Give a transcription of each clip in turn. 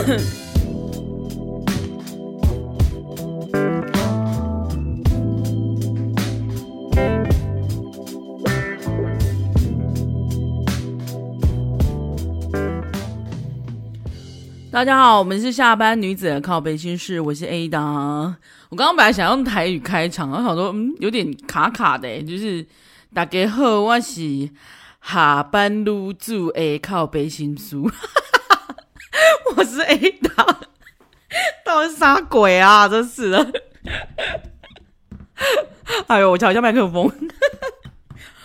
大家好，我们是下班女子的靠背心事，我是 Ada。我刚刚本来想用台语开场，我想说，嗯，有点卡卡的，就是大家好，我是下班女子的靠背心书，我是 Ada，到底啥鬼啊？真是的，哎呦，我调一下麦克风，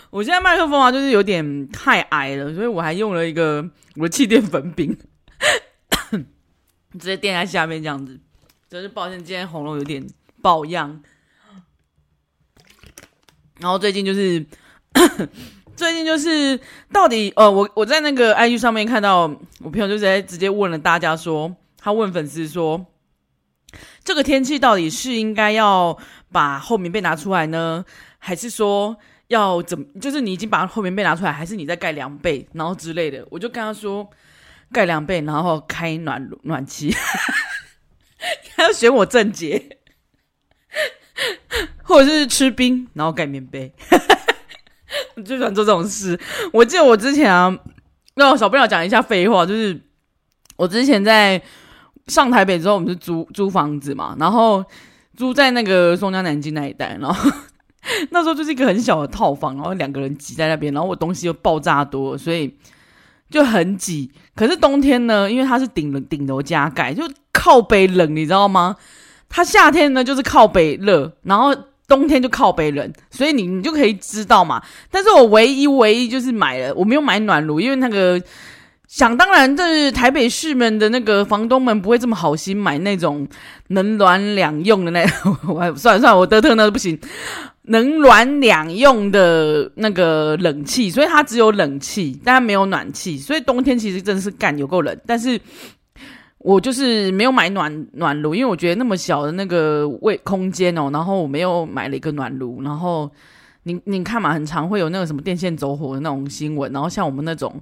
我现在麦克风啊，就是有点太矮了，所以我还用了一个我的气垫粉饼。直接垫在下面这样子，真是抱歉，今天喉咙有点爆样。然后最近就是，最近就是到底呃，我我在那个 IG 上面看到我朋友就在直接问了大家说，他问粉丝说，这个天气到底是应该要把厚棉被拿出来呢，还是说要怎么？就是你已经把厚棉被拿出来，还是你在盖凉被，然后之类的？我就跟他说。盖凉被，然后开暖暖气，还要选我正解，或者是吃冰，然后盖棉被。我最喜欢做这种事。我记得我之前啊，让我小朋友讲一下废话，就是我之前在上台北之后，我们是租租房子嘛，然后租在那个松江南京那一带，然后 那时候就是一个很小的套房，然后两个人挤在那边，然后我东西又爆炸多，所以。就很挤，可是冬天呢，因为它是顶楼顶楼加盖，就靠北冷，你知道吗？它夏天呢就是靠北热，然后冬天就靠北冷，所以你你就可以知道嘛。但是我唯一唯一就是买了，我没有买暖炉，因为那个想当然，就是台北市们的那个房东们不会这么好心买那种能暖两用的那，我算了算了，我德特那都不行。能暖两用的那个冷气，所以它只有冷气，但它没有暖气，所以冬天其实真的是干有够冷。但是我就是没有买暖暖炉，因为我觉得那么小的那个位空间哦，然后我没有买了一个暖炉。然后你你看嘛，很常会有那个什么电线走火的那种新闻。然后像我们那种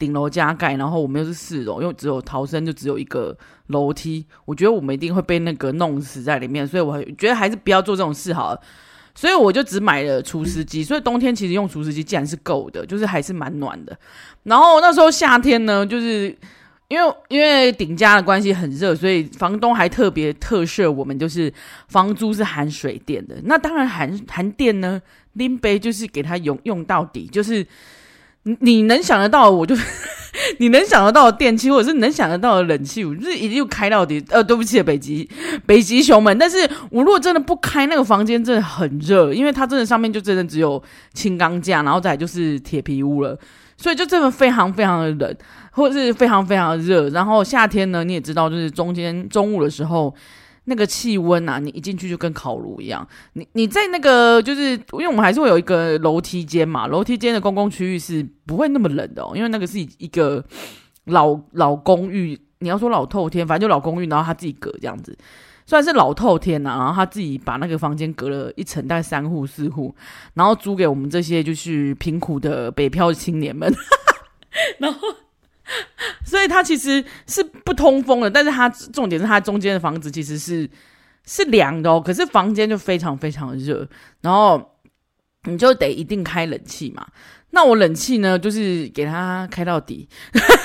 顶楼加盖，然后我们又是四楼，因为只有逃生就只有一个楼梯，我觉得我们一定会被那个弄死在里面，所以我觉得还是不要做这种事好了。所以我就只买了除湿机，所以冬天其实用除湿机竟然是够的，就是还是蛮暖的。然后那时候夏天呢，就是因为因为顶家的关系很热，所以房东还特别特赦我们，就是房租是含水电的。那当然含含电呢，拎杯就是给他用用到底，就是你能想得到，我就。你能想得到的电器，或者是能想得到的冷气，我就是一定开到底。呃，对不起，北极北极熊们，但是我如果真的不开那个房间，真的很热，因为它真的上面就真的只有轻钢架，然后再就是铁皮屋了，所以就真的非常非常的冷，或是非常非常热。然后夏天呢，你也知道，就是中间中午的时候。那个气温啊，你一进去就跟烤炉一样。你你在那个就是，因为我们还是会有一个楼梯间嘛，楼梯间的公共区域是不会那么冷的哦，因为那个是一个老老公寓。你要说老透天，反正就老公寓，然后他自己隔这样子，虽然是老透天呐，然后他自己把那个房间隔了一层，大概三户四户，然后租给我们这些就是贫苦的北漂青年们，然后。所以它其实是不通风的，但是它重点是它中间的房子其实是是凉的哦，可是房间就非常非常热，然后你就得一定开冷气嘛。那我冷气呢，就是给它开到底，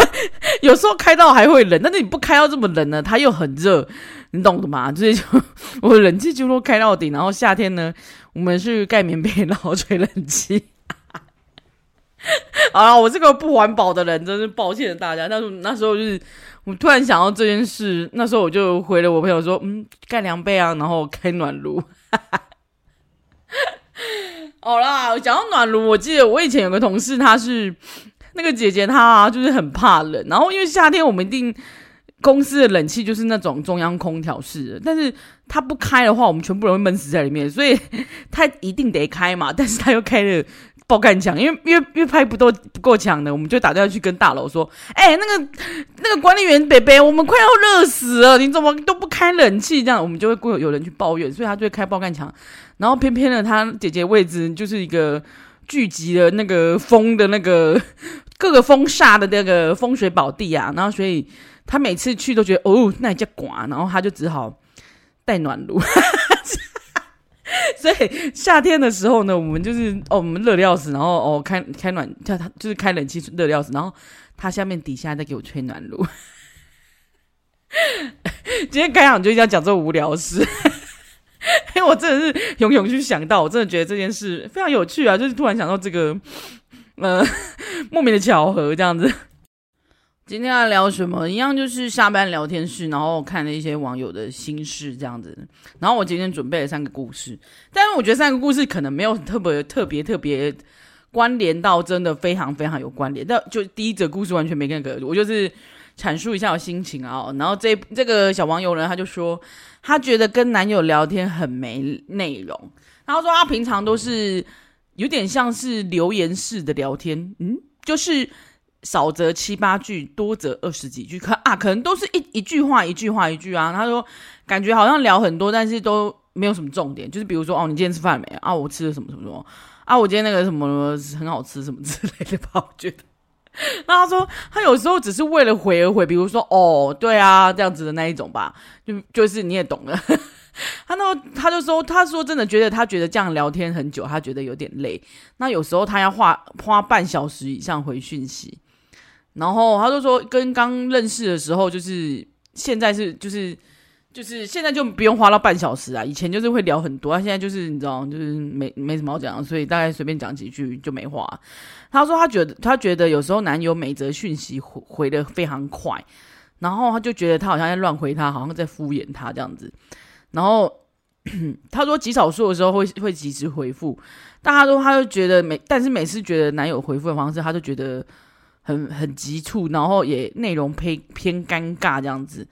有时候开到还会冷，但是你不开到这么冷呢，它又很热，你懂的嘛？就是就我冷气就都开到底，然后夏天呢，我们去盖棉被然后吹冷气。啊，我这个不环保的人，真是抱歉大家。但是那时候就是我突然想到这件事，那时候我就回了我朋友说：“嗯，盖凉被啊，然后开暖炉。”好啦，讲到暖炉，我记得我以前有个同事，她是那个姐姐，她就是很怕冷。然后因为夏天我们一定公司的冷气就是那种中央空调式的，但是她不开的话，我们全部人会闷死在里面，所以 她一定得开嘛。但是她又开了。爆干强，因为因为因为拍不都不够强的，我们就打电话去跟大楼说：“哎、那个那个管理员北北，我们快要热死了，你怎么都不开冷气？”这样我们就会过有人去抱怨，所以他就会开爆干强。然后偏偏的他姐姐位置就是一个聚集的那个风的那个 各个风煞的那个风水宝地啊，然后所以他每次去都觉得哦，那也叫寡，然后他就只好带暖炉。所以夏天的时候呢，我们就是哦，我们热的要死，然后哦开开暖，叫他就是开冷气热的要死，然后他下面底下在给我吹暖炉。今天开场就一定要讲这种无聊事，因为我真的是勇勇去想到，我真的觉得这件事非常有趣啊，就是突然想到这个，呃，莫名的巧合这样子。今天要聊什么？一样就是下班聊天室，然后看了一些网友的心事这样子。然后我今天准备了三个故事，但是我觉得三个故事可能没有特别特别特别关联到，真的非常非常有关联。但就第一则故事完全没跟个，我就是。阐述一下我心情啊，然后这这个小网友呢，他就说他觉得跟男友聊天很没内容，然后说他平常都是有点像是留言式的聊天，嗯，就是少则七八句，多则二十几句，可啊，可能都是一一句话一句话一句啊。他说感觉好像聊很多，但是都没有什么重点，就是比如说哦，你今天吃饭没啊？我吃了什么什么什么啊？我今天那个什么很好吃什么之类的吧，我觉得。那他说，他有时候只是为了回而回，比如说哦，对啊，这样子的那一种吧，就就是你也懂的。他那他就说，他说真的觉得他觉得这样聊天很久，他觉得有点累。那有时候他要花花半小时以上回讯息，然后他就说，跟刚认识的时候，就是现在是就是。就是现在就不用花到半小时啊，以前就是会聊很多，他现在就是你知道，就是没没什么好讲，所以大概随便讲几句就没话。他说他觉得他觉得有时候男友每则讯息回回的非常快，然后他就觉得他好像在乱回他，好像在敷衍他这样子。然后 他说极少数的时候会会及时回复，但他说他就觉得每但是每次觉得男友回复的方式，他就觉得很很急促，然后也内容偏偏尴尬这样子。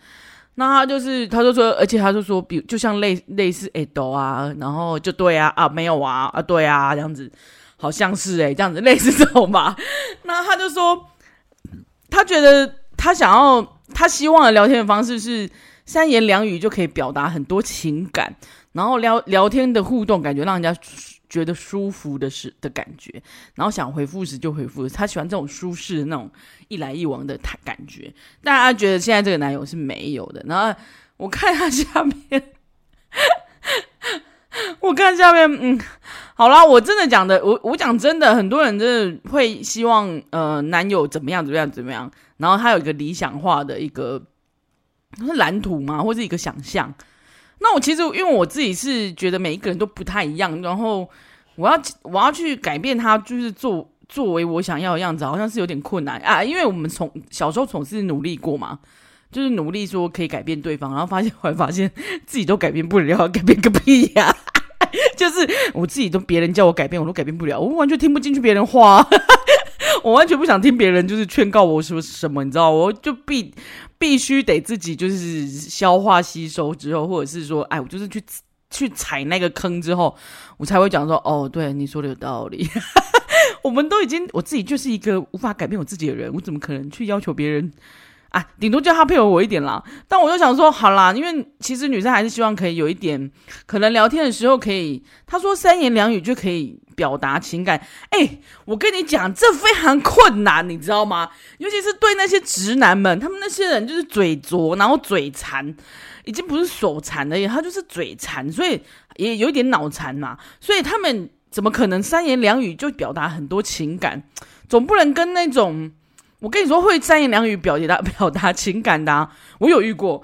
那他就是，他就说，而且他就说，比就像类类似哎都啊，然后就对啊啊没有啊啊对啊这样子，好像是哎这样子类似这种吧。那他就说，他觉得他想要他希望的聊天的方式是三言两语就可以表达很多情感，然后聊聊天的互动感觉让人家。觉得舒服的是的感觉，然后想回复时就回复，他喜欢这种舒适的那种一来一往的感觉。但他觉得现在这个男友是没有的。然后我看他下面，我看下面，嗯，好啦，我真的讲的，我我讲真的，很多人真的会希望呃男友怎么样怎么样怎么样，然后他有一个理想化的一个是蓝图嘛，或是一个想象。那我其实因为我自己是觉得每一个人都不太一样，然后我要我要去改变他，就是做作为我想要的样子，好像是有点困难啊。因为我们从小时候总是努力过嘛，就是努力说可以改变对方，然后发现 后来发现自己都改变不了，改变个屁呀！就是我自己都别人叫我改变，我都改变不了，我完全听不进去别人话，我完全不想听别人就是劝告我说什么，你知道，我就必。必须得自己就是消化吸收之后，或者是说，哎，我就是去 去踩那个坑之后，我才会讲说，哦，对，你说的有道理。我们都已经，我自己就是一个无法改变我自己的人，我怎么可能去要求别人？啊，顶多叫他配合我一点啦。但我就想说，好啦，因为其实女生还是希望可以有一点，可能聊天的时候可以，他说三言两语就可以表达情感。哎，我跟你讲，这非常困难，你知道吗？尤其是对那些直男们，他们那些人就是嘴拙，然后嘴馋，已经不是手残了，他就是嘴馋，所以也有一点脑残嘛。所以他们怎么可能三言两语就表达很多情感？总不能跟那种。我跟你说，会三言两语表达表达情感的，我有遇过，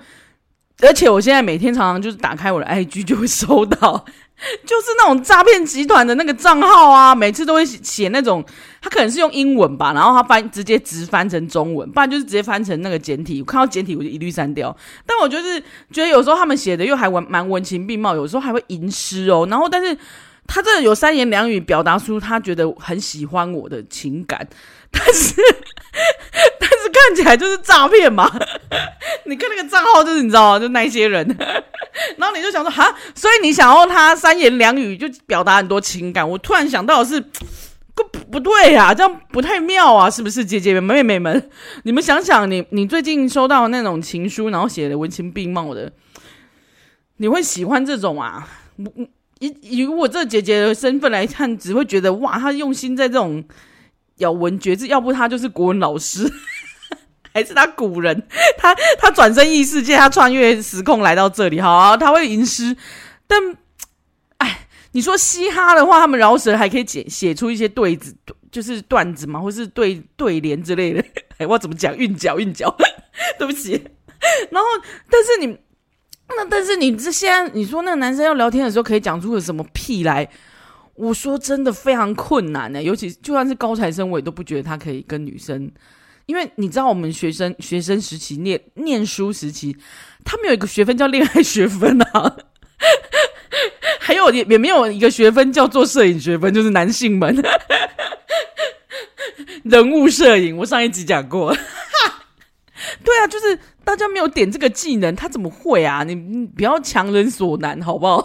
而且我现在每天常常就是打开我的 IG 就会收到，就是那种诈骗集团的那个账号啊，每次都会写那种，他可能是用英文吧，然后他翻直接直翻成中文，不然就是直接翻成那个简体，我看到简体我就一律删掉。但我就是觉得有时候他们写的又还文蛮文情并茂，有时候还会吟诗哦，然后但是他这有三言两语表达出他觉得很喜欢我的情感。但是，但是看起来就是诈骗嘛！你看那个账号，就是你知道？就那些人，然后你就想说，哈，所以你想要他三言两语就表达很多情感。我突然想到是，不不对呀、啊，这样不太妙啊，是不是？姐姐们、妹妹们，你们想想你，你你最近收到那种情书，然后写的文情并茂的，你会喜欢这种啊？以以我这姐姐的身份来看，只会觉得哇，她用心在这种。咬文嚼字，要不他就是国文老师，还是他古人，他他转生异世界，他穿越时空来到这里，好，他会吟诗，但哎，你说嘻哈的话，他们饶舌还可以写写出一些对子，就是段子嘛，或是对对联之类的，哎，我怎么讲韵脚韵脚，对不起，然后但是你。那但是你这现在你说那个男生要聊天的时候可以讲出个什么屁来？我说真的非常困难呢、尤其就算是高材生，我也都不觉得他可以跟女生，因为你知道我们学生学生时期念念书时期，他们有一个学分叫恋爱学分啊，还有也也没有一个学分叫做摄影学分，就是男性们 人物摄影，我上一集讲过。对啊，就是大家没有点这个技能，他怎么会啊？你你不要强人所难，好不好？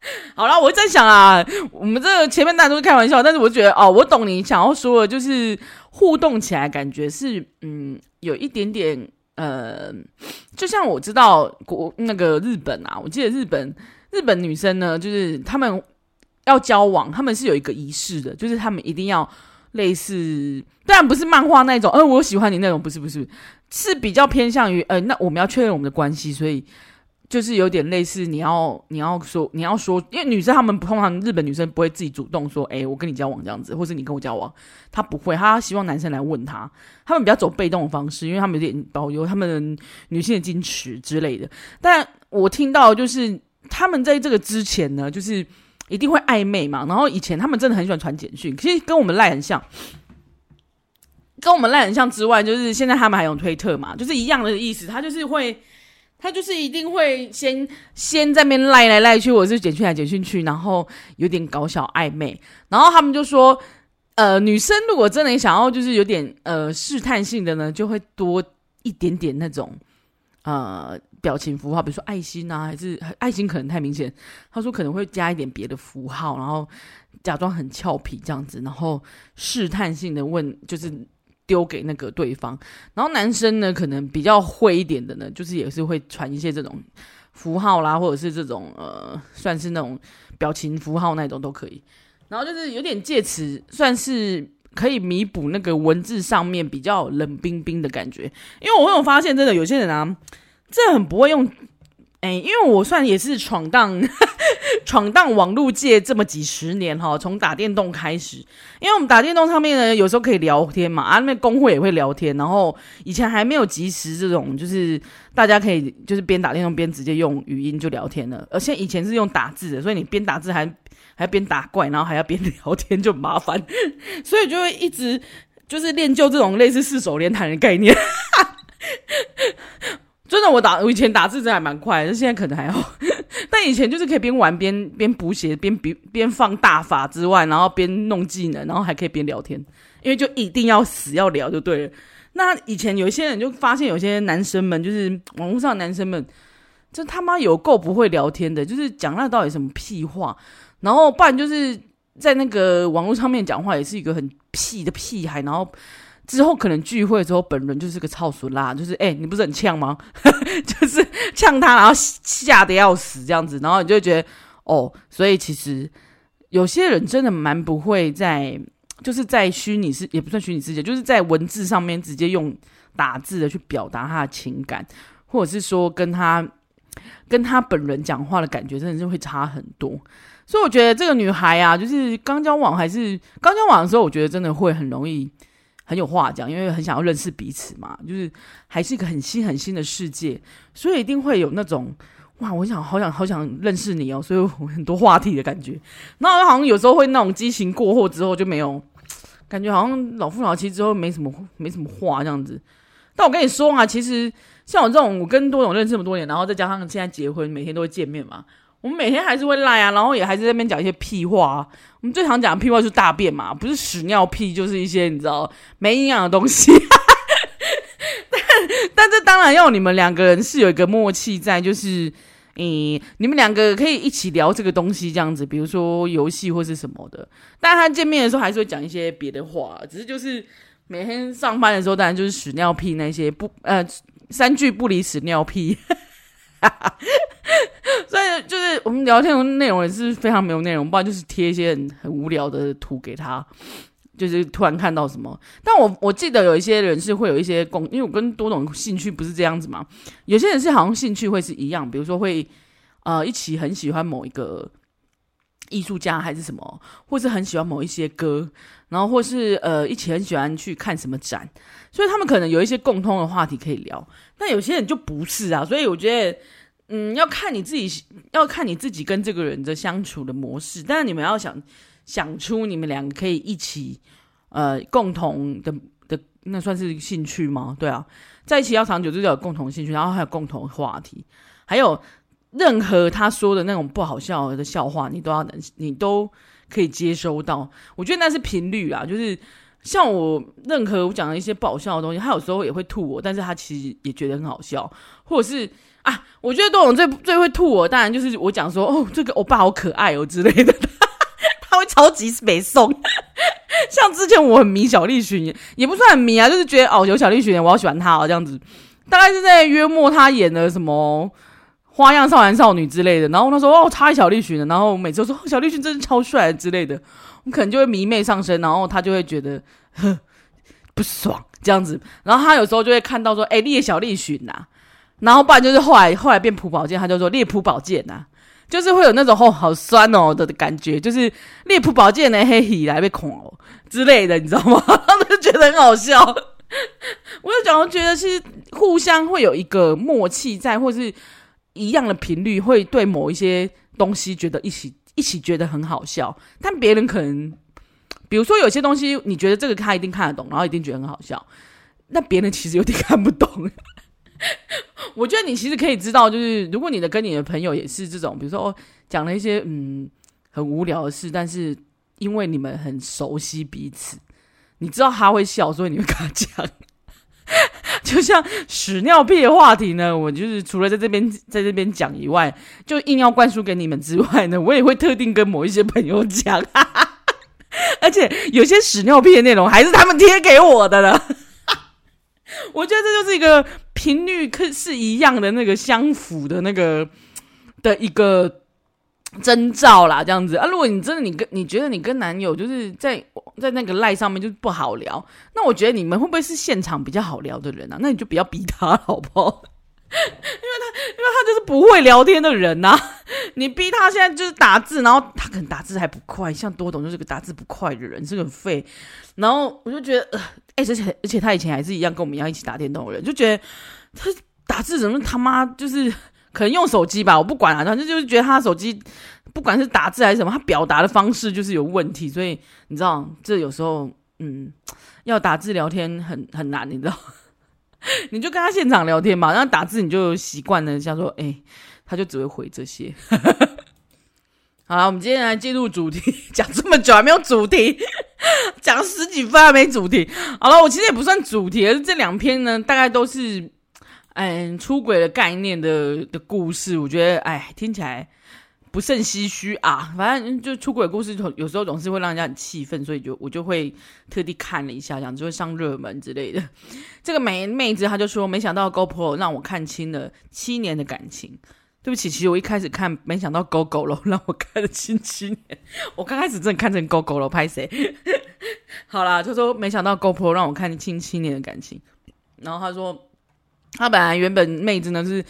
好了，我在想啊，我们这前面大家都是开玩笑，但是我觉得哦，我懂你想要说的，就是互动起来感觉是嗯，有一点点呃，就像我知道国那个日本啊，我记得日本日本女生呢，就是他们要交往，他们是有一个仪式的，就是他们一定要。类似，当然不是漫画那种，呃，我喜欢你那种，不是不是，是比较偏向于，呃，那我们要确认我们的关系，所以就是有点类似，你要你要说你要说，因为女生她们通常日本女生不会自己主动说，哎，我跟你交往这样子，或是你跟我交往，她不会，她希望男生来问她，她们比较走被动的方式，因为她们有点保留她们女性的矜持之类的。但我听到就是他们在这个之前呢，就是。一定会暧昧嘛，然后以前他们真的很喜欢传简讯，其实跟我们赖很像，跟我们赖很像之外，就是现在他们还用推特嘛，就是一样的意思。他就是会，他就是一定会先先在那边赖来赖去，我是简讯来简讯去，然后有点搞小暧昧。然后他们就说，呃，女生如果真的想要就是有点呃试探性的呢，就会多一点点那种呃。表情符号，比如说爱心啊，还是爱心可能太明显。他说可能会加一点别的符号，然后假装很俏皮这样子，然后试探性的问，就是丢给那个对方。然后男生呢，可能比较会一点的呢，就是也是会传一些这种符号啦，或者是这种呃，算是那种表情符号那种都可以。然后就是有点借此算是可以弥补那个文字上面比较冷冰冰的感觉。因为我有发现，真的有些人啊。这很不会用，哎，因为我算也是闯荡 闯荡网络界这么几十年哈，从打电动开始，因为我们打电动上面呢，有时候可以聊天嘛，啊，那公会也会聊天，然后以前还没有即时这种，就是大家可以就是边打电动边直接用语音就聊天了，而且以前是用打字的，所以你边打字还还边打怪，然后还要边 聊天就麻烦，所以就会一直就是练就这种类似四手连弹的概念。真的，我打我以前打字真的还蛮快的，现在可能还好。但以前就是可以边玩边边补血，边边边放大法之外，然后边弄技能，然后还可以边聊天，因为就一定要死要聊就对了。那以前有一些人就发现，有些男生们就是网络上男生们，这他妈有够不会聊天的，就是讲那到底什么屁话，然后不然就是在那个网络上面讲话也是一个很屁的屁孩，然后。之后可能聚会之后，本人就是个操俗啦，就是哎、你不是很呛吗？就是呛他，然后吓得要死这样子，然后你就会觉得哦，所以其实有些人真的蛮不会在，就是在虚拟世也不算虚拟世界，就是在文字上面直接用打字的去表达他的情感，或者是说跟他跟他本人讲话的感觉，真的是会差很多。所以我觉得这个女孩啊，就是刚交往还是刚交往的时候，我觉得真的会很容易。很有话讲，因为很想要认识彼此嘛，就是还是一个很新很新的世界，所以一定会有那种哇，我想好想好想认识你哦，所以有很多话题的感觉。然后好像有时候会那种激情过后之后就没有，感觉好像老夫老妻之后没什么没什么话这样子。但我跟你说啊，其实像我这种，我跟多勇认识这么多年，然后再加上现在结婚，每天都会见面嘛。我们每天还是会赖啊，然后也还是在那边讲一些屁话啊。我们最常讲的屁话就是大便嘛，不是屎尿屁，就是一些你知道没营养的东西。但但这当然要你们两个人是有一个默契在，就是，嗯，你们两个可以一起聊这个东西这样子，比如说游戏或是什么的。但他见面的时候还是会讲一些别的话，只是就是每天上班的时候，当然就是屎尿屁那些不呃三句不离屎尿屁。所以就是我们聊天的内容也是非常没有内容，不然就是贴一些很无聊的图给他，就是突然看到什么。但我我记得有一些人是会有一些共，因为我跟多种兴趣不是这样子嘛。有些人是好像兴趣会是一样，比如说会呃一起很喜欢某一个艺术家还是什么，或是很喜欢某一些歌，然后或是呃一起很喜欢去看什么展，所以他们可能有一些共通的话题可以聊。但有些人就不是啊，所以我觉得。嗯，要看你自己，要看你自己跟这个人的相处的模式。但是你们要想想出你们两个可以一起，呃，共同的的那算是兴趣吗？对啊，在一起要长久，就是有共同兴趣，然后还有共同话题，还有任何他说的那种不好笑的笑话，你都要能，你都可以接收到。我觉得那是频率啊，就是像我任何我讲的一些不好笑的东西，他有时候也会吐我，但是他其实也觉得很好笑，或者是。啊，我觉得多总最最会吐我，当然就是我讲说哦，这个欧巴好可爱哦之类的，他会超级北宋。像之前我很迷小栗旬，也不算很迷啊，就是觉得哦有小栗旬，我好喜欢他哦这样子。大概是在约莫他演的什么《花样少男少女》之类的，然后他说哦超爱小栗旬的，然后每次都说、哦、小栗旬真是超帅之类的，我可能就会迷妹上身，然后他就会觉得呵 不爽这样子，然后他有时候就会看到说哎烈小栗旬呐。然后不然就是后来后来变朴宝剑，他就说猎普宝剑呐，就是会有那种哦好酸哦的感觉，就是猎普宝剑的黑喜来被恐哦之类的，你知道吗？他就觉得很好笑。我就讲，我觉得是互相会有一个默契在，或是一样的频率，会对某一些东西觉得一起一起觉得很好笑。但别人可能，比如说有些东西，你觉得这个他一定看得懂，然后一定觉得很好笑，那别人其实有点看不懂。我觉得你其实可以知道，就是如果你的跟你的朋友也是这种，比如说讲了一些嗯很无聊的事，但是因为你们很熟悉彼此，你知道他会笑，所以你会跟他讲。就像屎尿屁的话题呢，我就是除了在这边在这边讲以外，就硬要灌输给你们之外呢，我也会特定跟某一些朋友讲，而且有些屎尿屁的内容还是他们贴给我的了。我觉得这就是一个频率可是一样的那个相符的那个的一个征兆啦，这样子啊。如果你真的你跟你觉得你跟男友就是在在那个赖上面就不好聊，那我觉得你们会不会是现场比较好聊的人啊？那你就不要逼他好不好？因为他因为他就是不会聊天的人呐、啊。你逼他现在就是打字，然后他可能打字还不快，像多董就是个打字不快的人，是个废。然后我就觉得呃。哎，而且而且他以前还是一样跟我们一样一起打电动的人，就觉得他打字怎么他妈就是可能用手机吧，我不管了，反正就是觉得他手机不管是打字还是什么，他表达的方式就是有问题，所以你知道这有时候嗯，要打字聊天很很难，你知道，你就跟他现场聊天嘛，然后打字你就习惯了，像说哎，他就只会回这些。好了，我们今天来进入主题，讲这么久还没有主题。讲十几分还没主题，好了，我其实也不算主题，这两篇呢，大概都是，嗯，出轨的概念的的故事。我觉得，哎，听起来不甚唏嘘啊。反正就出轨故事，有时候总是会让人家很气愤，所以就我就会特地看了一下，这样就会上热门之类的。这个美妹子她就说，没想到 GoPro 让我看清了七年的感情。对不起，其实我一开始看，没想到狗狗了让我看了七七年。我刚开始真的看成狗狗了拍谁？好啦，就说没想到 GoPro 让我看七七年的感情。然后他说，他本来原本妹子呢是，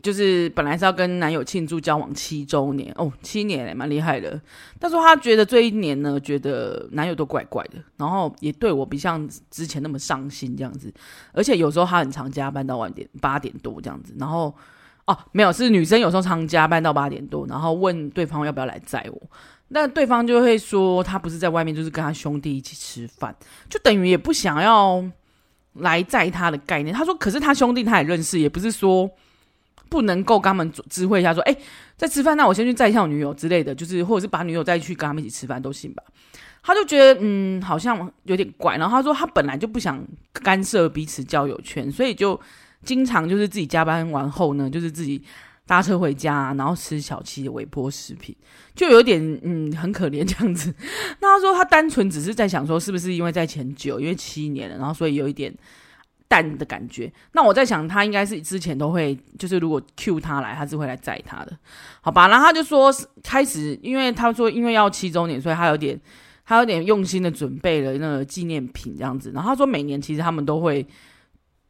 就是本来是要跟男友庆祝交往七周年哦，七年蛮厉害的。但是他觉得这一年呢，觉得男友都怪怪的，然后也对我不像之前那么上心这样子，而且有时候他很常加班到晚点八点多这样子，然后。哦，没有，是女生有时候常加班到八点多，然后问对方要不要来载我，那对方就会说他不是在外面，就是跟他兄弟一起吃饭，就等于也不想要来载他的概念。他说，可是他兄弟他也认识，也不是说不能够跟他们知会一下，说哎，在吃饭，那我先去载一下我女友之类的，就是或者是把女友再去跟他们一起吃饭都行吧。他就觉得嗯，好像有点怪，然后他说他本来就不想干涉彼此交友圈，所以就。经常就是自己加班完后呢，就是自己搭车回家，然后吃小七的微波食品，就有点嗯很可怜这样子。那他说他单纯只是在想说，是不是因为在前久，因为七年了，然后所以有一点淡的感觉。那我在想，他应该是之前都会，就是如果 Q 他来，他是会来载他的，好吧？然后他就说开始，因为他说因为要七周年，所以他有点他有点用心的准备了那个纪念品这样子。然后他说，每年其实他们都会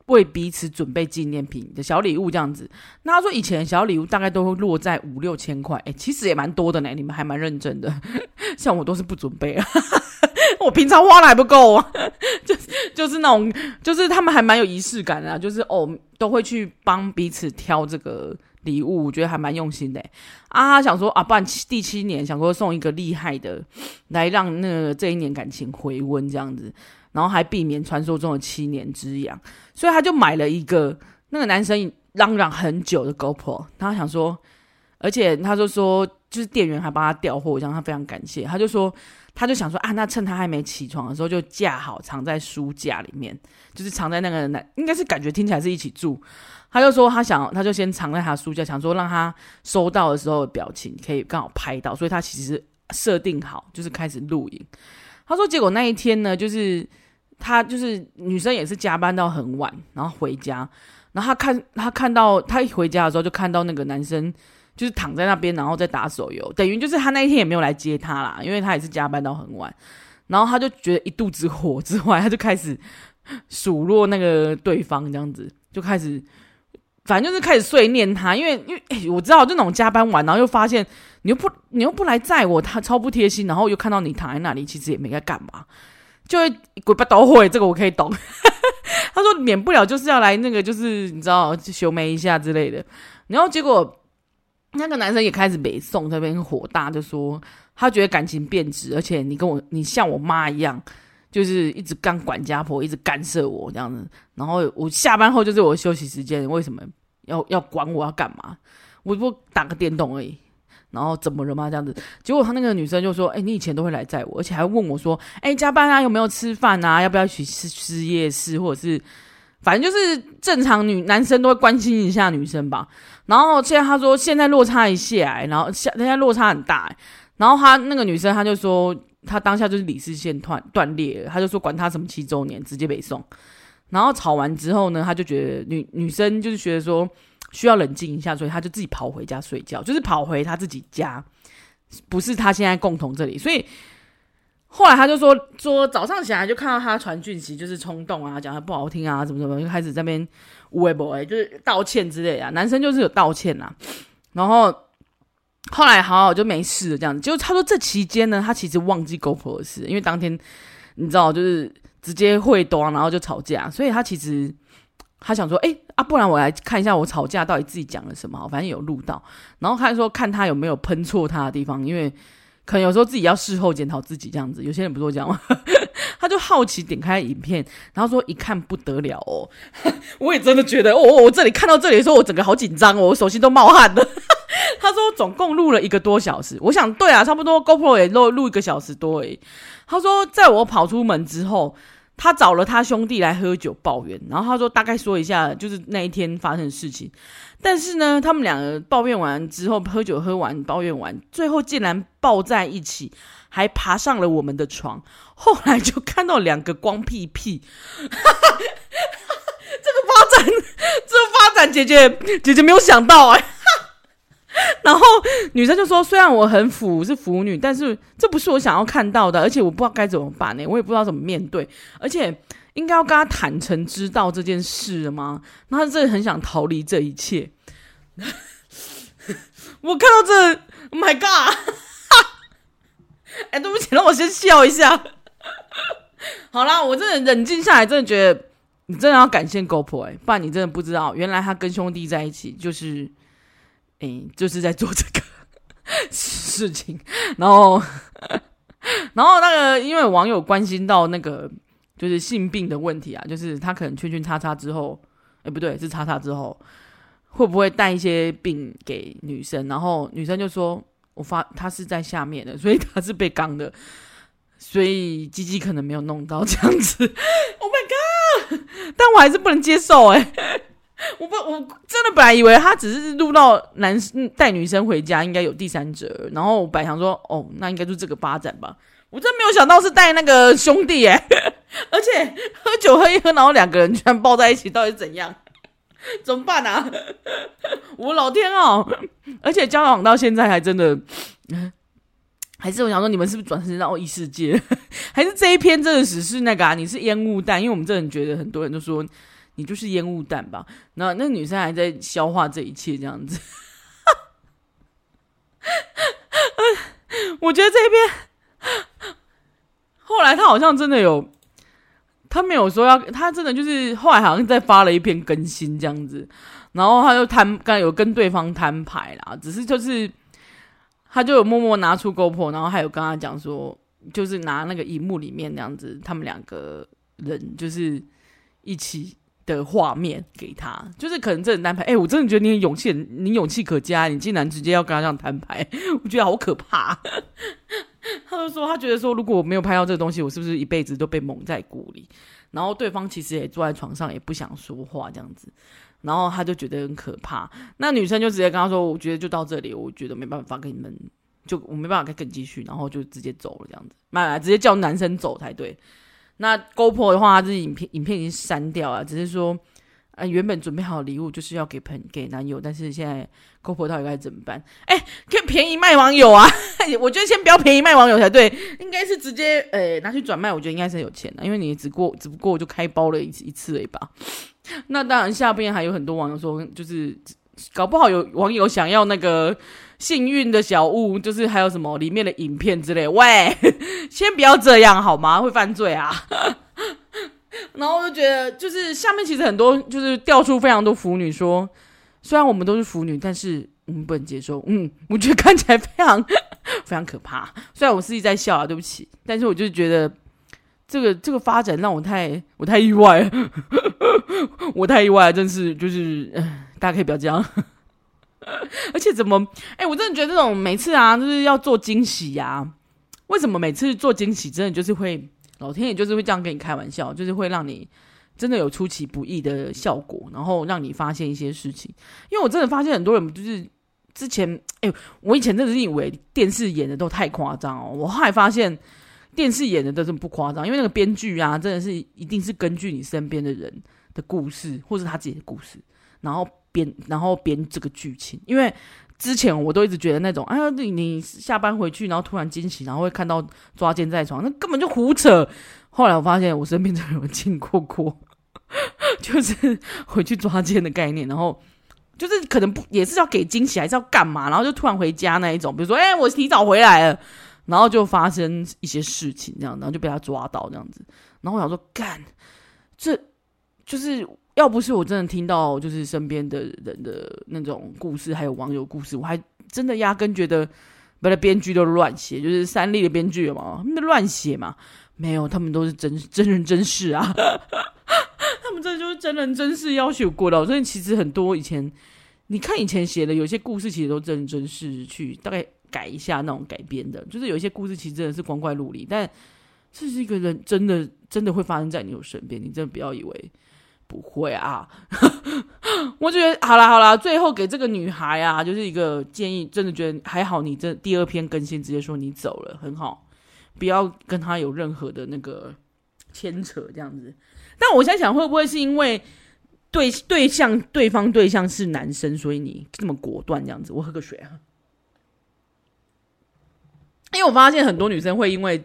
为彼此准备纪念品的小礼物这样子。那他说，以前小礼物大概都会落在五六千块，哎，其实也蛮多的呢。你们还蛮认真的，像我都是不准备啊。我平常花的还不够啊，就是就是那种，就是他们还蛮有仪式感的啊，就是哦，都会去帮彼此挑这个礼物，我觉得还蛮用心的啊。想说啊，不然第七年想说送一个厉害的，来让那这一年感情回温这样子，然后还避免传说中的七年之痒，所以他就买了一个那个男生嚷嚷很久的 GoPro，他想说，而且他就说，就是店员还帮他调货，这样他非常感谢，他就说。他就想说啊，那趁他还没起床的时候就架好，藏在书架里面，就是藏在那个男，应该是感觉听起来是一起住。他就说他想，他就先藏在他书架，想说让他收到的时候的表情可以刚好拍到，所以他其实设定好就是开始录影。他说结果那一天呢，就是他就是女生也是加班到很晚，然后回家，然后他看他看到他一回家的时候就看到那个男生。就是躺在那边，然后在打手游，等于就是他那一天也没有来接他啦，因为他也是加班到很晚，然后他就觉得一肚子火之外，他就开始数落那个对方，这样子就开始，反正就是开始碎念他，因为因为、我知道就那种加班完，然后又发现你又不你又不来载我，他超不贴心，然后又看到你躺在那里，其实也没该干嘛，就会鬼把都会，这个我可以懂。他说免不了就是要来那个，就是你知道修眉一下之类的，然后结果。那个男生也开始北宋这边火大，就说他觉得感情变质，而且你跟我，你像我妈一样，就是一直干管家婆，一直干涉我这样子。然后我下班后就是我休息时间，为什么要要管我要干嘛？我不打个电动而已。然后怎么了吗？这样子，结果他那个女生就说：“哎、你以前都会来载我，而且还问我说：‘哎、加班啊，有没有吃饭啊？要不要一起吃吃夜市，或者是……’”反正就是正常女男生都会关心一下女生吧，然后现在他说现在落差一下来，然后现在落差很大，然后他那个女生他就说他当下就是理智线断断裂了，他就说管他什么七周年，直接北送。然后吵完之后呢，他就觉得女女生就是觉得说需要冷静一下，所以他就自己跑回家睡觉，就是跑回他自己家，不是他现在共同这里，所以。后来他就说说早上起来就看到他传讯息，就是冲动啊，讲他不好听啊，怎么怎么，就开始在那边微博，就是道歉之类的啊。男生就是有道歉啊，然后后来好好就没事了，这样子。就他说这期间呢，他其实忘记狗婆的事，因为当天你知道，就是直接会端，然后就吵架，所以他其实他想说，哎啊，不然我来看一下我吵架到底自己讲了什么，反正有录到。然后他说看他有没有喷错他的地方，因为。可能有时候自己要事后检讨自己这样子，有些人不是这样吗？他就好奇点开影片，然后说一看不得了哦，我也真的觉得哦，我这里看到这里的时候，我整个好紧张哦，我手心都冒汗了。他说总共录了一个多小时，我想对啊，差不多 GoPro 也录录一个小时多诶。他说在我跑出门之后。他找了他兄弟来喝酒抱怨，然后他说大概说一下就是那一天发生的事情，但是呢，他们两个抱怨完之后，喝酒喝完抱怨完，最后竟然抱在一起，还爬上了我们的床。后来就看到两个光屁屁，这个发展，这个发展，姐姐姐姐没有想到哎。然后女生就说：“虽然我很腐，是腐女，但是这不是我想要看到的，而且我不知道该怎么办呢，我也不知道怎么面对，而且应该要跟他坦诚知道这件事了吗？那他真的很想逃离这一切。我看到这，Oh my God！哎，对不起，让我先笑一下。好啦，我真的冷静下来，真的觉得你真的要感谢 GoPro，哎，不然你真的不知道，原来他跟兄弟在一起就是。”哎、欸，就是在做这个 事情，然后，然后那个，因为网友关心到那个就是性病的问题啊，就是他可能圈圈叉叉之后，哎、不对，是叉叉之后，会不会带一些病给女生？然后女生就说：“我发他是在下面的，所以他是被刚的，所以鸡鸡可能没有弄到这样子。” Oh my god！但我还是不能接受哎、我不，我真的本来以为他只是录到男生带女生回家，应该有第三者。然后我本来想说，哦，那应该就这个发展吧。我真没有想到是带那个兄弟哎，而且喝酒喝一喝，然后两个人居然抱在一起，到底怎样？怎么办啊？我老天哦！而且交往到现在还真的，还是我想说，你们是不是转身到异世界？还是这一篇真的只是那个啊？你是烟雾弹？因为我们真的觉得很多人都说你就是烟雾弹吧。那那女生还在消化这一切这样子。我觉得这一篇后来他好像真的有，他没有说要，他真的就是后来好像再发了一篇更新这样子，然后他就摊，刚有跟对方摊牌啦，只是就是。他就有默默拿出 GoPro，然后还有跟他讲说，就是拿那个荧幕里面那样子，他们两个人就是一起的画面给他，就是可能这种摊牌。哎、我真的觉得你勇气，你勇气可嘉，你竟然直接要跟他这样摊牌，我觉得好可怕。他就说，他觉得说，如果我没有拍到这个东西，我是不是一辈子都被蒙在鼓里？然后对方其实也坐在床上，也不想说话，这样子。然后他就觉得很可怕，那女生就直接跟他说：“我觉得就到这里，我觉得没办法跟你们，就我没办法再跟继续。”然后就直接走了，这样子，买来直接叫男生走才对。那 GoPro 的话，他是影片影片已经删掉了，只是说，呃，原本准备好礼物就是要给朋给男友，但是现在 GoPro 到底该怎么办？哎，可以便宜卖网友啊！我觉得先不要便宜卖网友才对，应该是直接呃拿去转卖，我觉得应该是很有钱的，因为你只过只不过就开包了一次一次而已吧。那当然，下边还有很多网友说，就是搞不好有网友想要那个幸运的小物，就是还有什么里面的影片之类。喂，先不要这样好吗？会犯罪啊！然后我就觉得，就是下面其实很多就是调出非常多腐女说，虽然我们都是腐女，但是我们不能接受。嗯，我觉得看起来非常 非常可怕。虽然我自己在笑啊，对不起，但是我就觉得。这个这个发展让我太我太意外了，我太意外，真是就是，大家可以不要这样。而且怎么，哎、我真的觉得这种每次啊，就是要做惊喜呀、为什么每次做惊喜，真的就是会老天爷就是会这样跟你开玩笑，就是会让你真的有出其不意的效果，然后让你发现一些事情。因为我真的发现很多人就是之前，哎、我以前真的是以为电视演的都太夸张哦，我后来发现。电视演的都是不夸张，因为那个编剧啊，真的是一定是根据你身边的人的故事，或是他自己的故事，然后编，然后编这个剧情。因为之前我都一直觉得那种，哎呀，你你下班回去，然后突然惊喜，然后会看到抓奸在床，那根本就胡扯。后来我发现，我身边真的有人经过过，就是回去抓奸的概念，然后就是可能不也是要给惊喜，还是要干嘛，然后就突然回家那一种，比如说，哎，我提早回来了。然后就发生一些事情，这样，然后就被他抓到这样子。然后我想说，干，这就是要不是我真的听到，就是身边的人的那种故事，还有网友故事，我还真的压根觉得，本来编剧都乱写，就是三立的编剧嘛，他们乱写嘛，没有，他们都是真真人真事啊，他们这就是真人真事要求过的。所以其实很多以前，你看以前写的有些故事，其实都真人真事去大概。改一下那种改编的，就是有一些故事其实真的是光怪陆离，但这是一个人真的真的会发生在你有身边，你真的不要以为不会啊！我觉得好啦好啦，最后给这个女孩啊，就是一个建议，真的觉得还好，你这第二篇更新直接说你走了，很好，不要跟他有任何的那个牵扯这样子。但我现在想，会不会是因为对对象对方对象是男生，所以你这么果断这样子？我喝个水啊。因为我发现很多女生会因为，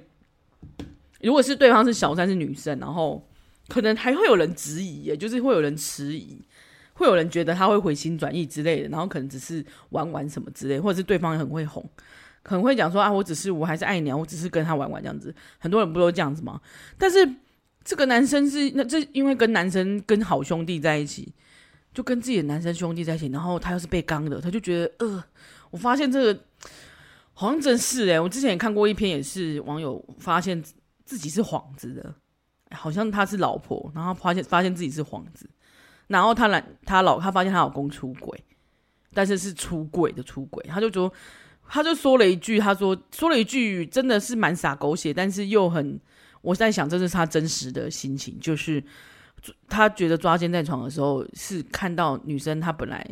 如果是对方是小三是女生，然后可能还会有人质疑，就是会有人迟疑，会有人觉得他会回心转意之类的，然后可能只是玩玩什么之类，或者是对方很会哄，可能会讲说啊，我只是我还是爱你啊，我只是跟他玩玩这样子，很多人不都这样子吗？但是这个男生是那这因为跟男生跟好兄弟在一起，就跟自己的男生兄弟在一起，然后他又是被刚的，他就觉得呃，我发现这个。好像真是诶，我之前也看过一篇，也是网友发现自己是幌子的，好像他是老婆，然后发现发现自己是皇子，然后他来他老他发现他老公出轨，但是是出轨的出轨，他就说他就说了一句，他说说了一句真的是蛮洒狗血，但是又很我在想这是他真实的心情，就是他觉得抓奸在床的时候是看到女生，他本来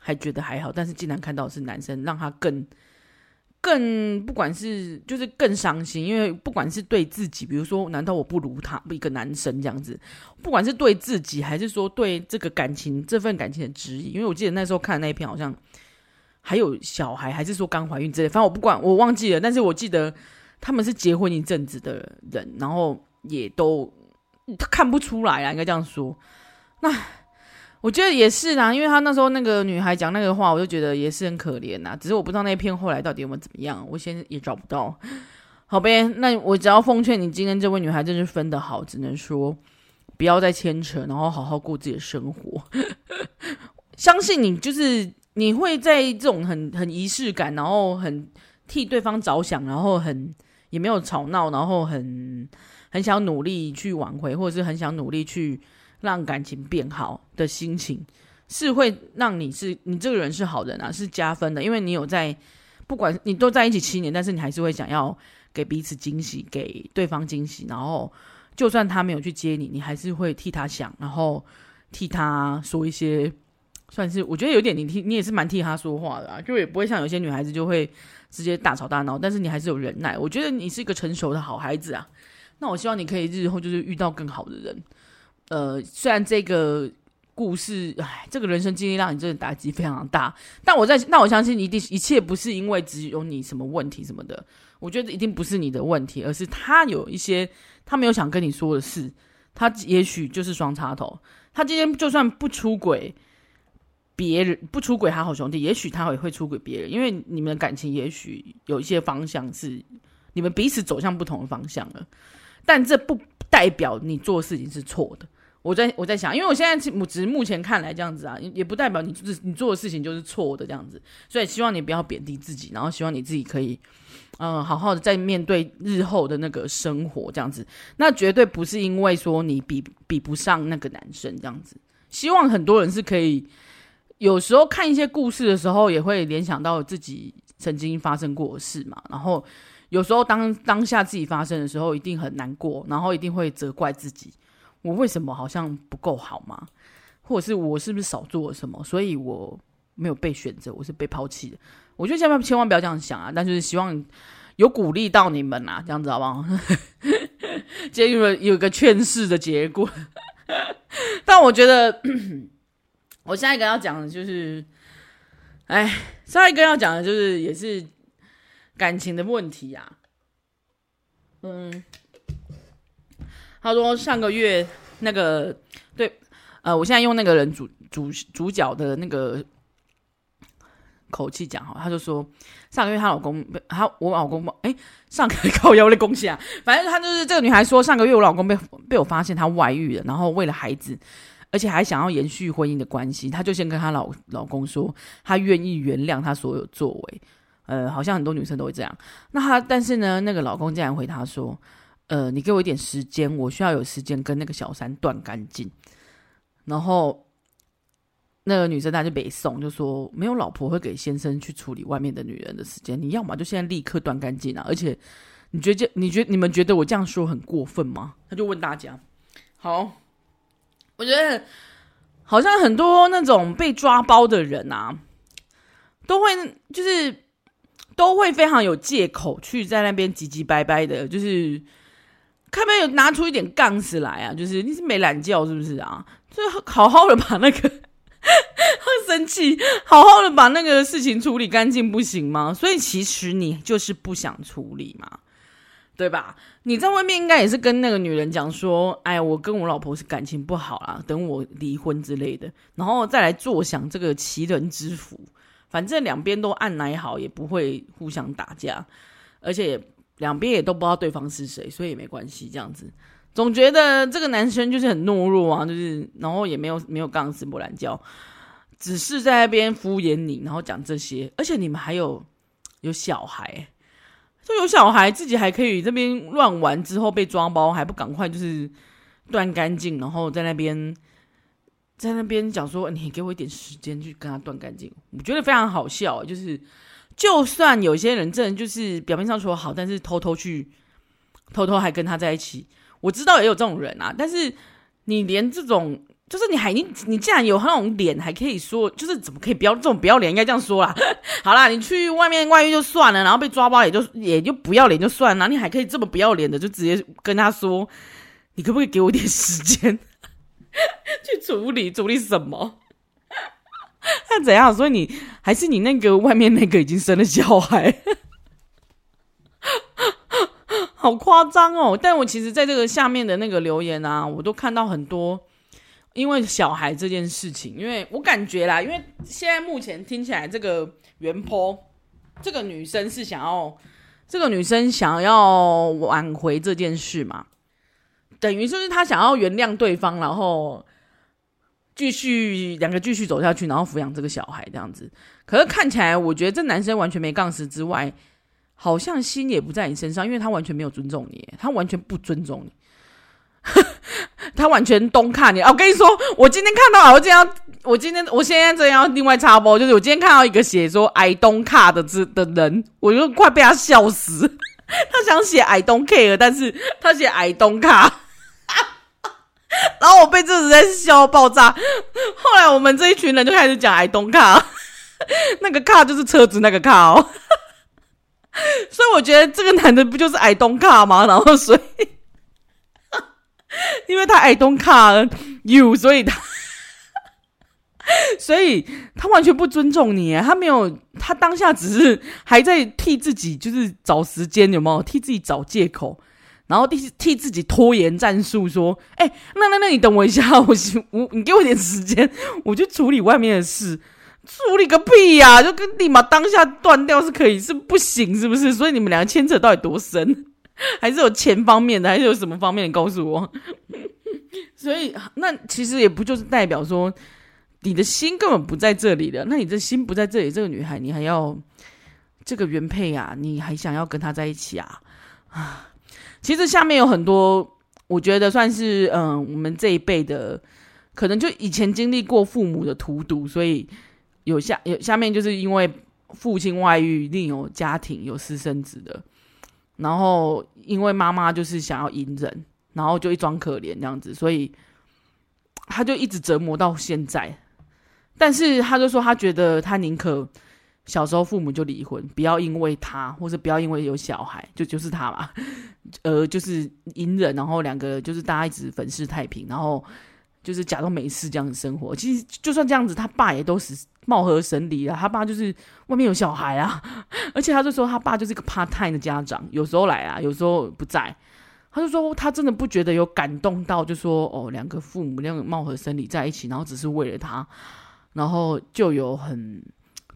还觉得还好，但是竟然看到是男生，让他更。更不管是就是更伤心，因为不管是对自己，比如说，难道我不如他一个男生这样子？不管是对自己，还是说对这个感情这份感情的质疑，因为我记得那时候看那一篇，好像还有小孩，还是说刚怀孕之类，反正我不管，我忘记了。但是我记得他们是结婚一阵子的人，然后也都看不出来啊，应该这样说。那我觉得也是啦，因为他那时候那个女孩讲那个话，我就觉得也是很可怜呐。只是我不知道那一篇后来到底有没有怎么样，我现在也找不到。好呗，那我只要奉劝你，今天这位女孩真是分得好，只能说不要再牵扯，然后好好过自己的生活。相信你，就是你会在这种很很仪式感，然后很替对方着想，然后很也没有吵闹，然后很很想努力去挽回，或者是很想努力去让感情变好的心情，是会让你是你这个人是好人啊，是加分的，因为你有在，不管你都在一起七年，但是你还是会想要。给彼此惊喜，给对方惊喜，然后就算他没有去接你，你还是会替他想，然后替他说一些，算是我觉得有点你替你也是蛮替他说话的啊，就也不会像有些女孩子就会直接大吵大闹，但是你还是有忍耐。我觉得你是一个成熟的好孩子啊，那我希望你可以日后就是遇到更好的人。呃，虽然这个故事，哎，这个人生经历让你真的打击非常大，但我在那我相信一定一切不是因为只有你什么问题什么的。我觉得一定不是你的问题，而是他有一些他没有想跟你说的事，他也许就是双插头。他今天就算不出轨别人，不出轨他好兄弟，也许他也会出轨别人，因为你们的感情也许有一些方向是你们彼此走向不同的方向了，但这不代表你做事情是错的。我在我在想，因为我现在目只是目前看来这样子啊，也不代表你就是你做的事情就是错的这样子，所以希望你不要贬低自己，然后希望你自己可以，嗯、呃，好好的在面对日后的那个生活这样子。那绝对不是因为说你比比不上那个男生这样子。希望很多人是可以，有时候看一些故事的时候，也会联想到自己曾经发生过的事嘛。然后有时候当当下自己发生的时候，一定很难过，然后一定会责怪自己。我为什么好像不够好吗？或者是我是不是少做了什么，所以我没有被选择，我是被抛弃的。我觉得千万千万不要这样想啊！但是希望有鼓励到你们啊，这样子好不好？结果有一个劝世的结果。但我觉得，我下一个要讲的就是，哎，下一个要讲的就是也是感情的问题啊。嗯。他说上个月那个对，呃，我现在用那个人主主主角的那个口气讲哈，他就说上个月她老公被她我老公哎，上个月靠腰的恭喜啊，反正他就是这个女孩说上个月我老公被被我发现他外遇了，然后为了孩子，而且还想要延续婚姻的关系，她就先跟她老老公说她愿意原谅他所有作为，呃，好像很多女生都会这样，那她但是呢，那个老公竟然回她说。呃，你给我一点时间，我需要有时间跟那个小三断干净。然后那个女生她就没送就说，没有老婆会给先生去处理外面的女人的时间，你要么就现在立刻断干净啊！而且你觉得，你觉得你们觉得我这样说很过分吗？他就问大家。好，我觉得好像很多那种被抓包的人啊，都会就是都会非常有借口去在那边唧唧掰掰的，就是。看没有拿出一点杠子来啊？就是你是没懒觉是不是啊？就好好的把那个 很生气，好好的把那个事情处理干净不行吗？所以其实你就是不想处理嘛，对吧？你在外面应该也是跟那个女人讲说，哎，我跟我老婆是感情不好啦，等我离婚之类的，然后再来坐享这个奇人之福。反正两边都按捺好，也不会互相打架，而且。两边也都不知道对方是谁，所以也没关系。这样子，总觉得这个男生就是很懦弱啊，就是然后也没有没有杠丝不懒觉，只是在那边敷衍你，然后讲这些。而且你们还有有小孩，就有小孩自己还可以这边乱玩，之后被抓包还不赶快就是断干净，然后在那边在那边讲说，你给我一点时间去跟他断干净。我觉得非常好笑，就是。就算有些人真的就是表面上说好，但是偷偷去，偷偷还跟他在一起，我知道也有这种人啊。但是你连这种，就是你还你你既然有那种脸，还可以说，就是怎么可以不要这种不要脸？应该这样说啦。好啦，你去外面外遇就算了，然后被抓包也就也就不要脸就算了，你还可以这么不要脸的，就直接跟他说，你可不可以给我点时间 去处理处理什么？那怎样？所以你还是你那个外面那个已经生了小孩，好夸张哦！但我其实在这个下面的那个留言啊，我都看到很多，因为小孩这件事情，因为我感觉啦，因为现在目前听起来，这个原坡这个女生是想要，这个女生想要挽回这件事嘛，等于就是她想要原谅对方，然后。继续两个继续走下去，然后抚养这个小孩这样子。可是看起来，我觉得这男生完全没杠丝之外，好像心也不在你身上，因为他完全没有尊重你，他完全不尊重你，他完全东看你。哦，我跟你说，我今天看到，我今天要，我今天我现在这样另外插播，就是我今天看到一个写说 “I don't care” 的字的人，我就快被他笑死。他想写 “I don't care”，但是他写 “I don't care”。然后我被这实在笑爆炸。后来我们这一群人就开始讲 “I don't car”，那个 “car” 就是车子那个 “car” 哦。所以我觉得这个男的不就是 “I don't car” 吗？然后所以，因为他 “I don't car you”，所以他，所以他完全不尊重你。他没有，他当下只是还在替自己就是找时间，有没有替自己找借口？然后替替自己拖延战术，说：“哎、那那那你等我一下，我我你给我点时间，我去处理外面的事，处理个屁呀、就跟立马当下断掉是可以，是不行，是不是？所以你们两个牵扯到底多深？还是有钱方面的，还是有什么方面的？告诉我。所以那其实也不就是代表说你的心根本不在这里的？那你这心不在这里，这个女孩你还要这个原配啊？你还想要跟她在一起啊？啊！”其实下面有很多，我觉得算是嗯，我们这一辈的，可能就以前经历过父母的荼毒，所以有下有下面就是因为父亲外遇，另有家庭有私生子的，然后因为妈妈就是想要隐忍，然后就一装可怜这样子，所以他就一直折磨到现在。但是他就说，他觉得他宁可。小时候父母就离婚，不要因为他，或者不要因为有小孩，就就是他嘛，呃，就是隐忍，然后两个就是大家一直粉饰太平，然后就是假装没事这样子生活。其实就算这样子，他爸也都是貌合神离了。他爸就是外面有小孩啊，而且他就说他爸就是一个 part time 的家长，有时候来啊，有时候不在。他就说他真的不觉得有感动到，就说哦，两个父母那样貌合神离在一起，然后只是为了他，然后就有很。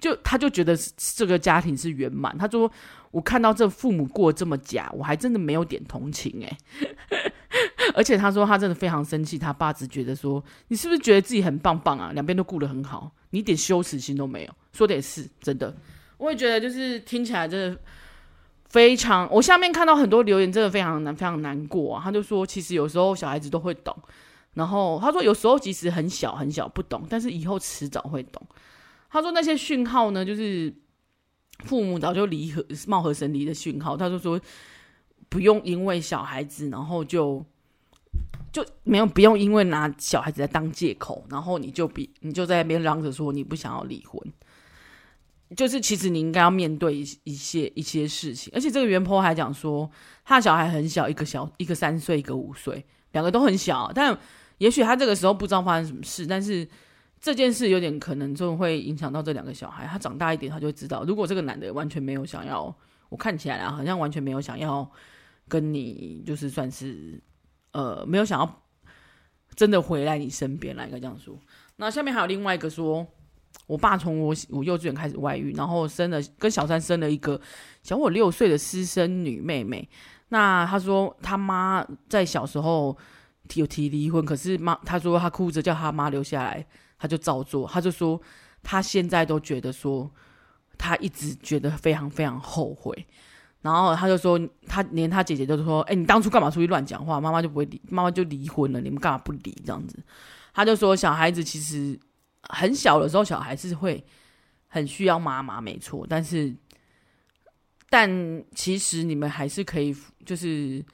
就他就觉得这个家庭是圆满。他说：“我看到这父母过这么假，我还真的没有点同情哎。”而且他说他真的非常生气，他爸只觉得说：“你是不是觉得自己很棒棒啊？两边都顾得很好，你一点羞耻心都没有。”说的也是真的，我也觉得就是听起来真的非常。我下面看到很多留言，真的非常难，非常难过啊。他就说：“其实有时候小孩子都会懂，然后他说有时候即使很小很小不懂，但是以后迟早会懂。”他说那些讯号呢，就是父母早就离合、貌合神离的讯号。他就说不用因为小孩子，然后就就没有不用因为拿小孩子来当借口，然后你就比你就在那边嚷着说你不想要离婚。就是其实你应该要面对一一些一些事情。而且这个原坡还讲说，他小孩很小，一个小一个三岁，一个五岁，两个都很小。但也许他这个时候不知道发生什么事，但是。这件事有点可能就会影响到这两个小孩。他长大一点，他就知道，如果这个男的完全没有想要，我看起来啊，好像完全没有想要跟你，就是算是呃，没有想要真的回来你身边来，应该这样说。那下面还有另外一个说，我爸从我我幼稚园开始外遇，然后生了跟小三生了一个小我六岁的私生女妹妹。那他说他妈在小时候提有提离婚，可是妈他说他哭着叫他妈留下来。他就照做，他就说他现在都觉得说，他一直觉得非常非常后悔。然后他就说，他连他姐姐都说：“哎、你当初干嘛出去乱讲话？妈妈就不会离，妈妈就离婚了，你们干嘛不离？”这样子，他就说小孩子其实很小的时候，小孩是会很需要妈妈，没错。但是，但其实你们还是可以，就是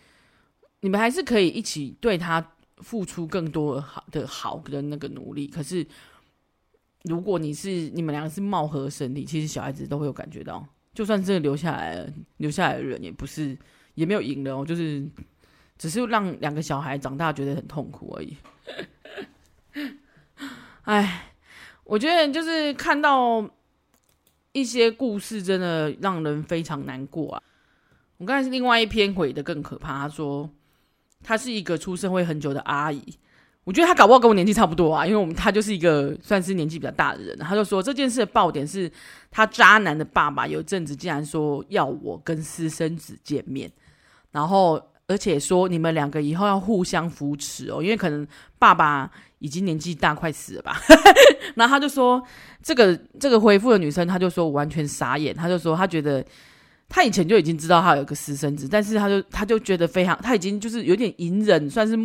你们还是可以一起对他。付出更多的好的好的那个努力，可是如果你是你们两个是貌合神离，其实小孩子都会有感觉到，就算真的留下来了，留下来的人也不是也没有赢的哦，就是只是让两个小孩长大觉得很痛苦而已。哎，我觉得就是看到一些故事，真的让人非常难过啊。我刚才是另外一篇回的更可怕，他说她是一个出社会很久的阿姨。我觉得她搞不好跟我年纪差不多啊，因为我们她就是一个算是年纪比较大的人。她就说这件事的爆点是她渣男的爸爸有阵子竟然说要我跟私生子见面，然后而且说你们两个以后要互相扶持哦，因为可能爸爸已经年纪大，快死了吧。然后她就说这个这个回复的女生，她就说我完全傻眼，她就说她觉得他以前就已经知道他有个私生子，但是他就他就觉得非常他已经就是有点隐忍，算是。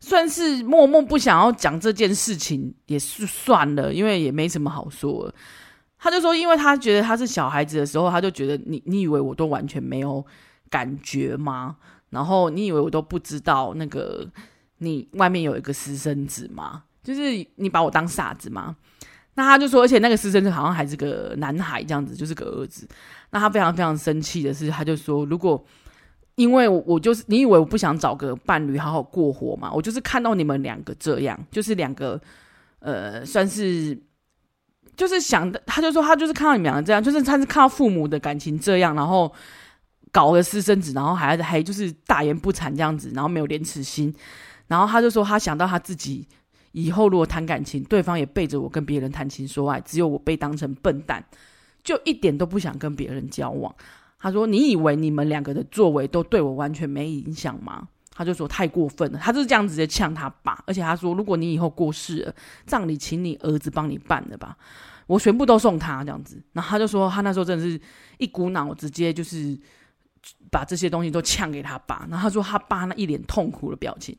算是默默不想要讲这件事情，也是算了，因为也没什么好说。他就说，因为他觉得他是小孩子的时候，他就觉得你，你以为我都完全没有感觉吗？然后你以为我都不知道那个你外面有一个私生子吗？就是你把我当傻子吗？那他就说，而且那个私生子好像还是个男孩，这样子就是个儿子。那他非常非常生气的是，他就说，如果。因为我就是你以为我不想找个伴侣好好过活嘛？我就是看到你们两个这样，就是两个呃，算是就是想的，他就说他就是看到你们两个这样，就是他是看到父母的感情这样，然后搞个私生子，然后还还就是大言不惭这样子，然后没有廉耻心，然后他就说他想到他自己以后如果谈感情，对方也背着我跟别人谈情说爱，只有我被当成笨蛋，就一点都不想跟别人交往。他说：“你以为你们两个的作为都对我完全没影响吗？”他就说：“太过分了。”他就是这样直接呛他爸，而且他说：“如果你以后过世了，葬礼请你儿子帮你办的吧，我全部都送他这样子。”然后他就说：“他那时候真的是一股脑，直接就是把这些东西都呛给他爸。”然后他说：“他爸那一脸痛苦的表情。”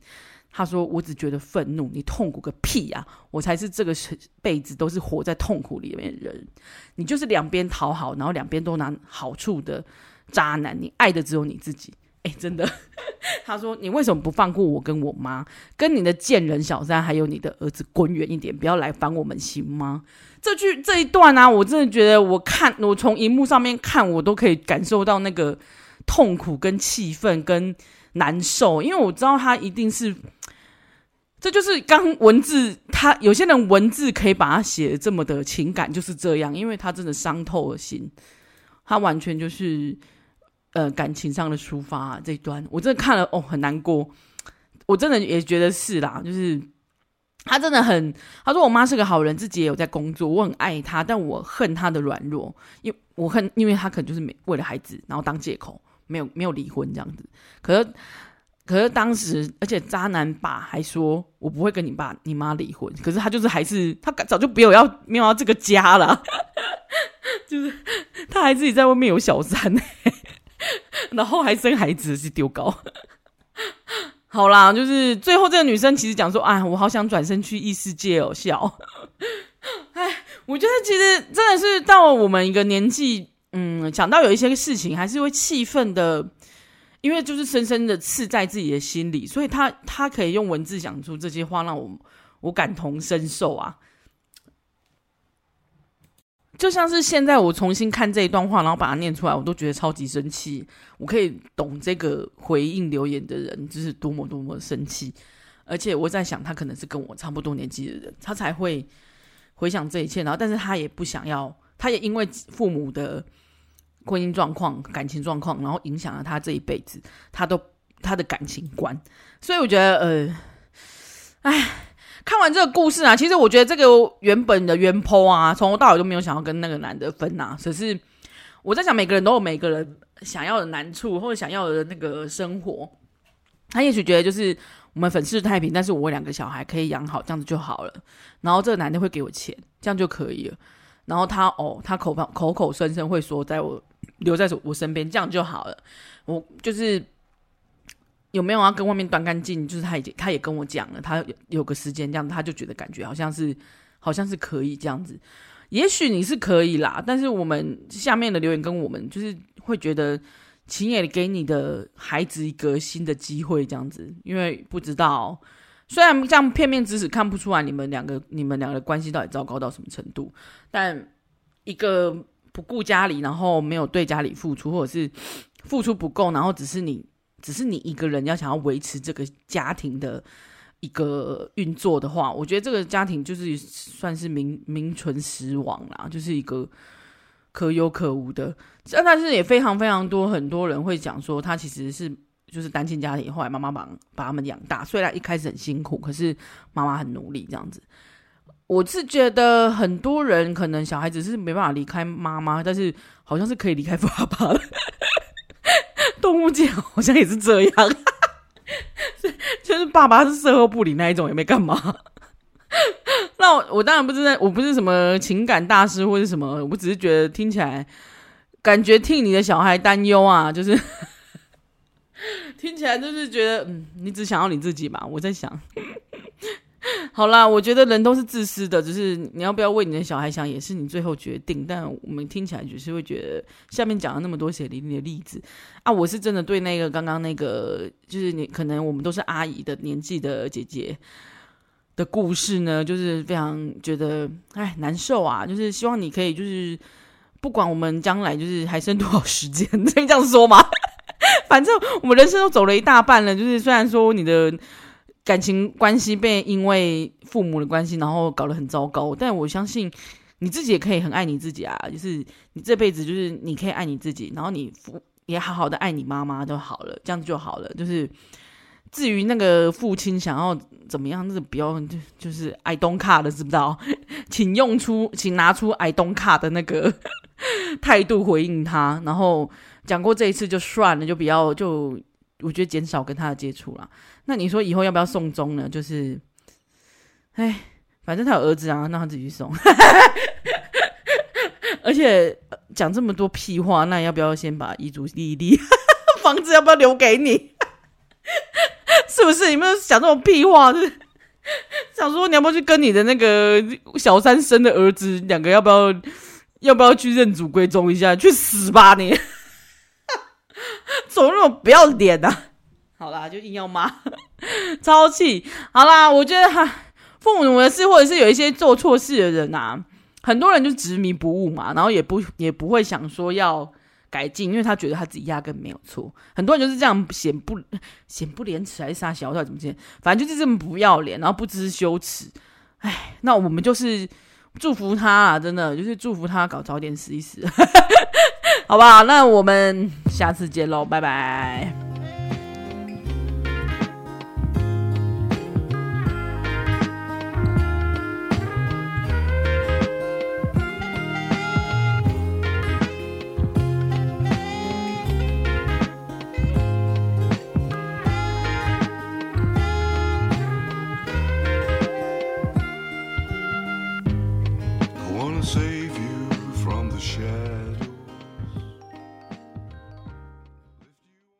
他说：“我只觉得愤怒，你痛苦个屁呀！我才是这个辈子都是活在痛苦里面的人。你就是两边讨好，然后两边都拿好处的渣男。你爱的只有你自己。哎，真的。”他说：“你为什么不放过我跟我妈，跟你的贱人小三，还有你的儿子滚远一点，不要来烦我们，行吗？”这句这一段啊，我真的觉得，我看我从荧幕上面看，我都可以感受到那个痛苦跟气愤跟难受，因为我知道他一定是。这就是刚文字，他有些人文字可以把它写的这么的情感，就是这样，因为他真的伤透了心，他完全就是呃感情上的抒发啊，这一段，我真的看了哦，很难过，我真的也觉得是啦，就是他真的很，他说我妈是个好人，自己也有在工作，我很爱她，但我恨她的软弱，因我恨，因为她可能就是没为了孩子，然后当借口，没有没有离婚这样子，可是。可是当时，而且渣男爸还说：“我不会跟你爸、你妈离婚。”可是他就是还是他早就没有要没有要这个家了，就是他还自己在外面有小三，然后还生孩子是丢高。好啦，就是最后这个女生其实讲说：“啊，我好想转身去异世界哦，笑。”哎，我觉得其实真的是到我们一个年纪，嗯，想到有一些事情还是会气愤的。因为就是深深的刺在自己的心里，所以他他可以用文字讲出这些话，让我我感同身受啊。就像是现在我重新看这一段话，然后把它念出来，我都觉得超级生气。我可以懂这个回应留言的人就是多么多么生气，而且我在想，他可能是跟我差不多年纪的人，他才会回想这一切。然后，但是他也不想要，他也因为父母的。婚姻状况、感情状况，然后影响了他这一辈子，他都他的感情观。所以我觉得，呃，哎，看完这个故事啊，其实我觉得这个原本的原 po 啊，从头到尾都没有想要跟那个男的分呐、啊。只是我在想，每个人都有每个人想要的难处，或者想要的那个生活。他也许觉得就是我们粉饰太平，但是我两个小孩可以养好，这样子就好了。然后这个男的会给我钱，这样就可以了。然后他哦，他口口口声声会说，在我。留在我身边，这样就好了。我就是有没有要跟外面断干净？就是他已经，他也跟我讲了，他有，有个时间这样，他就觉得感觉好像是，好像是可以这样子。也许你是可以啦，但是我们下面的留言跟我们就是会觉得，请也给你的孩子一个新的机会这样子，因为不知道，虽然这样片面之词看不出来你们两个你们两个关系到底糟糕到什么程度，但一个。不顾家里，然后没有对家里付出，或者是付出不够，然后只是你，只是你一个人要想要维持这个家庭的一个运作的话，我觉得这个家庭就是算是名名存实亡啦，就是一个可有可无的。但但是也非常非常多很多人会讲说，他其实是就是单亲家庭，后来妈妈把把他们养大，虽然一开始很辛苦，可是妈妈很努力这样子。我是觉得很多人可能小孩子是没办法离开妈妈，但是好像是可以离开爸爸的。动物界好像也是这样。就是爸爸是售后不理那一种，也没干嘛。那我，我当然不是在，我不是什么情感大师或者什么，我只是觉得听起来感觉替你的小孩担忧啊，就是 听起来就是觉得，嗯，你只想要你自己吧？我在想。好啦，我觉得人都是自私的，只是你要不要为你的小孩想，也是你最后决定。但我们听起来就是会觉得，下面讲了那么多血淋淋的例子啊，我是真的对那个刚刚那个，就是你可能我们都是阿姨的年纪的姐姐的故事呢，就是非常觉得哎难受啊。就是希望你可以，就是不管我们将来就是还剩多少时间，可 以这样说吗？反正我们人生都走了一大半了，就是虽然说你的。感情关系被因为父母的关系，然后搞得很糟糕。但我相信你自己也可以很爱你自己啊，就是你这辈子就是你可以爱你自己，然后你父也好好的爱你妈妈就好了，这样子就好了。就是至于那个父亲想要怎么样，那个不要就就是 I don't care 的，知不知道？请用出，请拿出 I don't care 的那个 态度回应他。然后讲过这一次就算了，就不要就。我觉得减少跟他的接触啦。那你说以后要不要送终呢？就是，哎，反正他有儿子啊，让他自己去送。而且讲这么多屁话，那要不要先把遗嘱立一立？房子要不要留给你？是不是？你们讲这种屁话，就是想说你要不要去跟你的那个小三生的儿子两个要不要要不要去认祖归宗一下？去死吧你！怎么那么不要脸啊？好啦，就硬要骂，超气。好啦，我觉得哈，父母的事，或者是有一些做错事的人啊，很多人就执迷不悟嘛，然后也不也不会想说要改进，因为他觉得他自己压根没有错。很多人就是这样显不显不廉耻，还是啥小道怎么讲？反正就是这么不要脸，然后不知羞耻。哎，那我们就是祝福他啊，真的就是祝福他搞早点死一死。好吧，那我们下次见喽，拜拜。